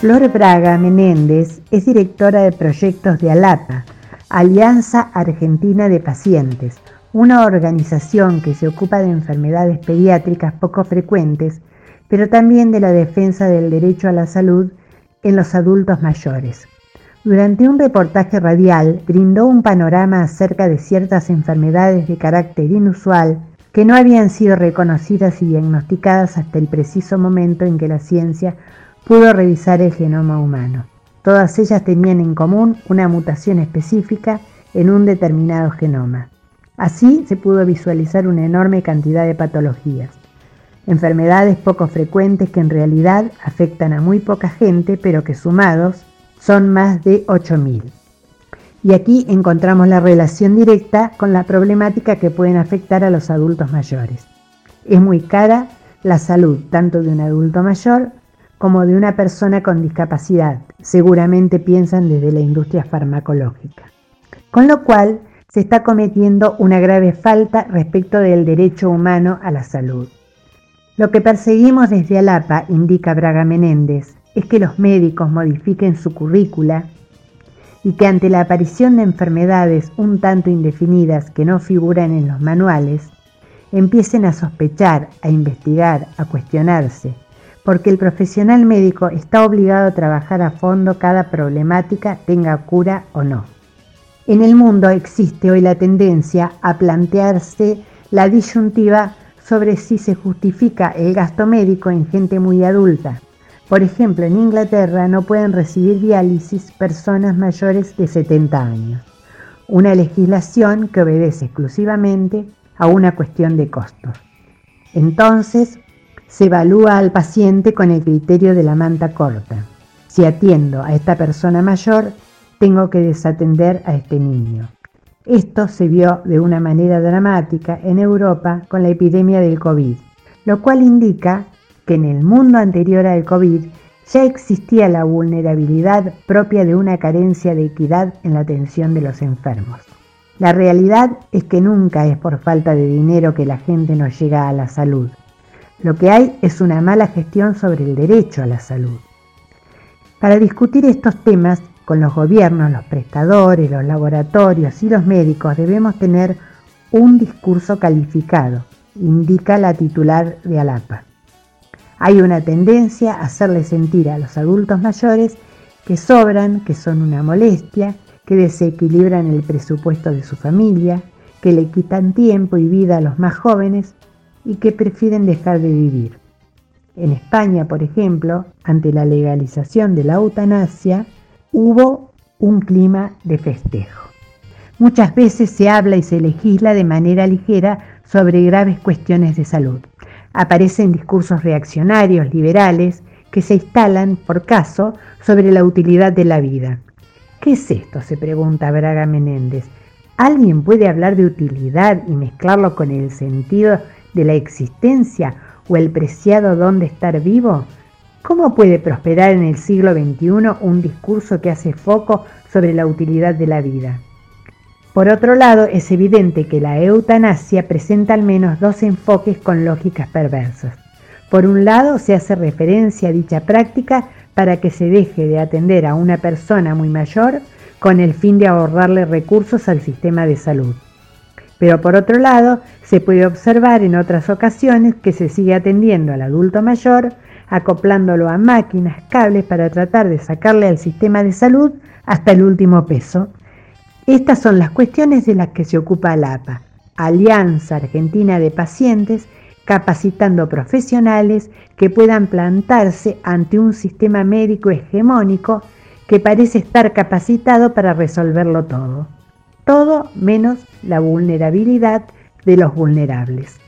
Flor Braga Menéndez es directora de proyectos de ALAPA, Alianza Argentina de Pacientes, una organización que se ocupa de enfermedades pediátricas poco frecuentes, pero también de la defensa del derecho a la salud en los adultos mayores. Durante un reportaje radial brindó un panorama acerca de ciertas enfermedades de carácter inusual que no habían sido reconocidas y diagnosticadas hasta el preciso momento en que la ciencia pudo revisar el genoma humano. Todas ellas tenían en común una mutación específica en un determinado genoma. Así se pudo visualizar una enorme cantidad de patologías, enfermedades poco frecuentes que en realidad afectan a muy poca gente, pero que sumados son más de 8.000. Y aquí encontramos la relación directa con la problemática que pueden afectar a los adultos mayores. Es muy cara la salud tanto de un adulto mayor como de una persona con discapacidad, seguramente piensan desde la industria farmacológica. Con lo cual, se está cometiendo una grave falta respecto del derecho humano a la salud. Lo que perseguimos desde Alapa, indica Braga Menéndez, es que los médicos modifiquen su currícula y que ante la aparición de enfermedades un tanto indefinidas que no figuran en los manuales, empiecen a sospechar, a investigar, a cuestionarse, porque el profesional médico está obligado a trabajar a fondo cada problemática, tenga cura o no. En el mundo existe hoy la tendencia a plantearse la disyuntiva sobre si se justifica el gasto médico en gente muy adulta, por ejemplo, en Inglaterra no pueden recibir diálisis personas mayores de 70 años, una legislación que obedece exclusivamente a una cuestión de costos. Entonces, se evalúa al paciente con el criterio de la manta corta. Si atiendo a esta persona mayor, tengo que desatender a este niño. Esto se vio de una manera dramática en Europa con la epidemia del COVID, lo cual indica que en el mundo anterior al COVID ya existía la vulnerabilidad propia de una carencia de equidad en la atención de los enfermos. La realidad es que nunca es por falta de dinero que la gente no llega a la salud. Lo que hay es una mala gestión sobre el derecho a la salud. Para discutir estos temas con los gobiernos, los prestadores, los laboratorios y los médicos debemos tener un discurso calificado, indica la titular de ALAPA. Hay una tendencia a hacerle sentir a los adultos mayores que sobran, que son una molestia, que desequilibran el presupuesto de su familia, que le quitan tiempo y vida a los más jóvenes y que prefieren dejar de vivir. En España, por ejemplo, ante la legalización de la eutanasia, hubo un clima de festejo. Muchas veces se habla y se legisla de manera ligera sobre graves cuestiones de salud aparecen discursos reaccionarios, liberales, que se instalan, por caso, sobre la utilidad de la vida. ¿Qué es esto? se pregunta Braga Menéndez. ¿Alguien puede hablar de utilidad y mezclarlo con el sentido de la existencia o el preciado don de estar vivo? ¿Cómo puede prosperar en el siglo XXI un discurso que hace foco sobre la utilidad de la vida? Por otro lado, es evidente que la eutanasia presenta al menos dos enfoques con lógicas perversas. Por un lado, se hace referencia a dicha práctica para que se deje de atender a una persona muy mayor con el fin de ahorrarle recursos al sistema de salud. Pero por otro lado, se puede observar en otras ocasiones que se sigue atendiendo al adulto mayor, acoplándolo a máquinas, cables para tratar de sacarle al sistema de salud hasta el último peso estas son las cuestiones de las que se ocupa la APA, Alianza Argentina de Pacientes, capacitando profesionales que puedan plantarse ante un sistema médico hegemónico que parece estar capacitado para resolverlo todo. Todo menos la vulnerabilidad de los vulnerables.